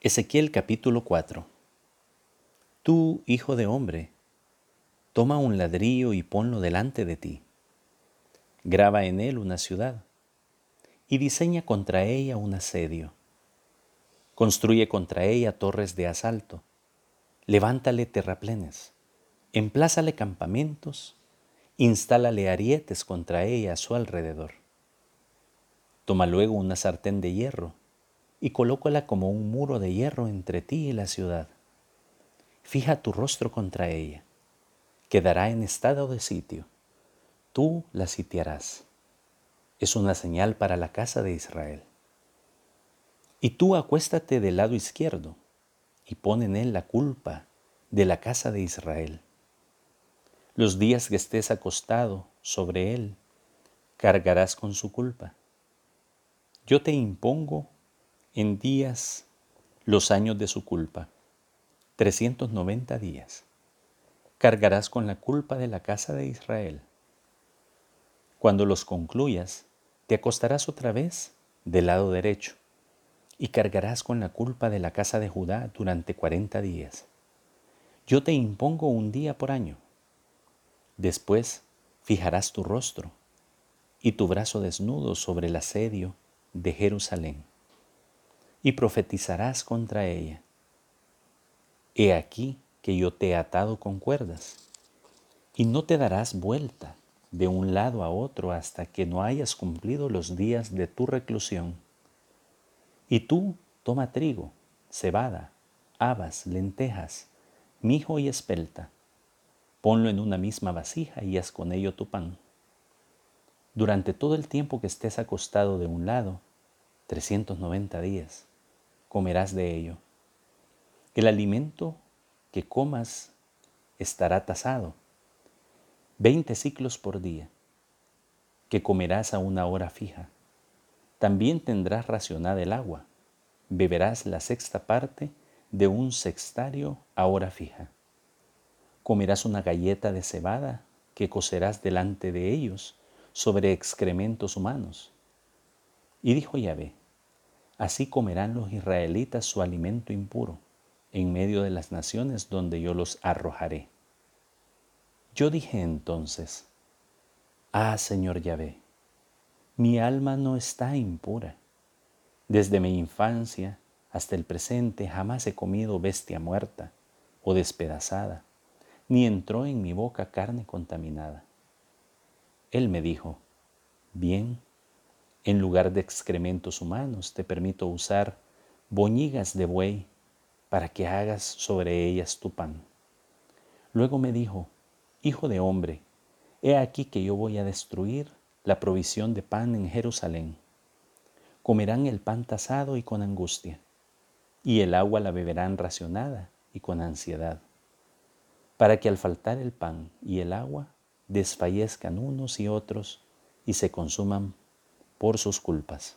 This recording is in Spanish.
Ezequiel capítulo 4 Tú, hijo de hombre, toma un ladrillo y ponlo delante de ti. Graba en él una ciudad y diseña contra ella un asedio. Construye contra ella torres de asalto. Levántale terraplenes. Emplázale campamentos. Instálale arietes contra ella a su alrededor. Toma luego una sartén de hierro y colócala como un muro de hierro entre ti y la ciudad. Fija tu rostro contra ella. Quedará en estado de sitio. Tú la sitiarás. Es una señal para la casa de Israel. Y tú acuéstate del lado izquierdo y pon en él la culpa de la casa de Israel. Los días que estés acostado sobre él, cargarás con su culpa. Yo te impongo en días los años de su culpa, 390 días. Cargarás con la culpa de la casa de Israel. Cuando los concluyas, te acostarás otra vez del lado derecho y cargarás con la culpa de la casa de Judá durante 40 días. Yo te impongo un día por año. Después fijarás tu rostro y tu brazo desnudo sobre el asedio de Jerusalén y profetizarás contra ella. He aquí que yo te he atado con cuerdas, y no te darás vuelta de un lado a otro hasta que no hayas cumplido los días de tu reclusión. Y tú toma trigo, cebada, habas, lentejas, mijo y espelta, ponlo en una misma vasija y haz con ello tu pan. Durante todo el tiempo que estés acostado de un lado, 390 días, comerás de ello. El alimento que comas estará tasado, veinte ciclos por día, que comerás a una hora fija. También tendrás racionada el agua, beberás la sexta parte de un sextario a hora fija. Comerás una galleta de cebada que cocerás delante de ellos sobre excrementos humanos. Y dijo Yahvé, Así comerán los israelitas su alimento impuro en medio de las naciones donde yo los arrojaré. Yo dije entonces, Ah, Señor Yahvé, mi alma no está impura. Desde mi infancia hasta el presente jamás he comido bestia muerta o despedazada, ni entró en mi boca carne contaminada. Él me dijo, Bien, en lugar de excrementos humanos, te permito usar boñigas de buey para que hagas sobre ellas tu pan. Luego me dijo, Hijo de hombre, he aquí que yo voy a destruir la provisión de pan en Jerusalén. Comerán el pan tasado y con angustia, y el agua la beberán racionada y con ansiedad, para que al faltar el pan y el agua desfallezcan unos y otros y se consuman por sus culpas.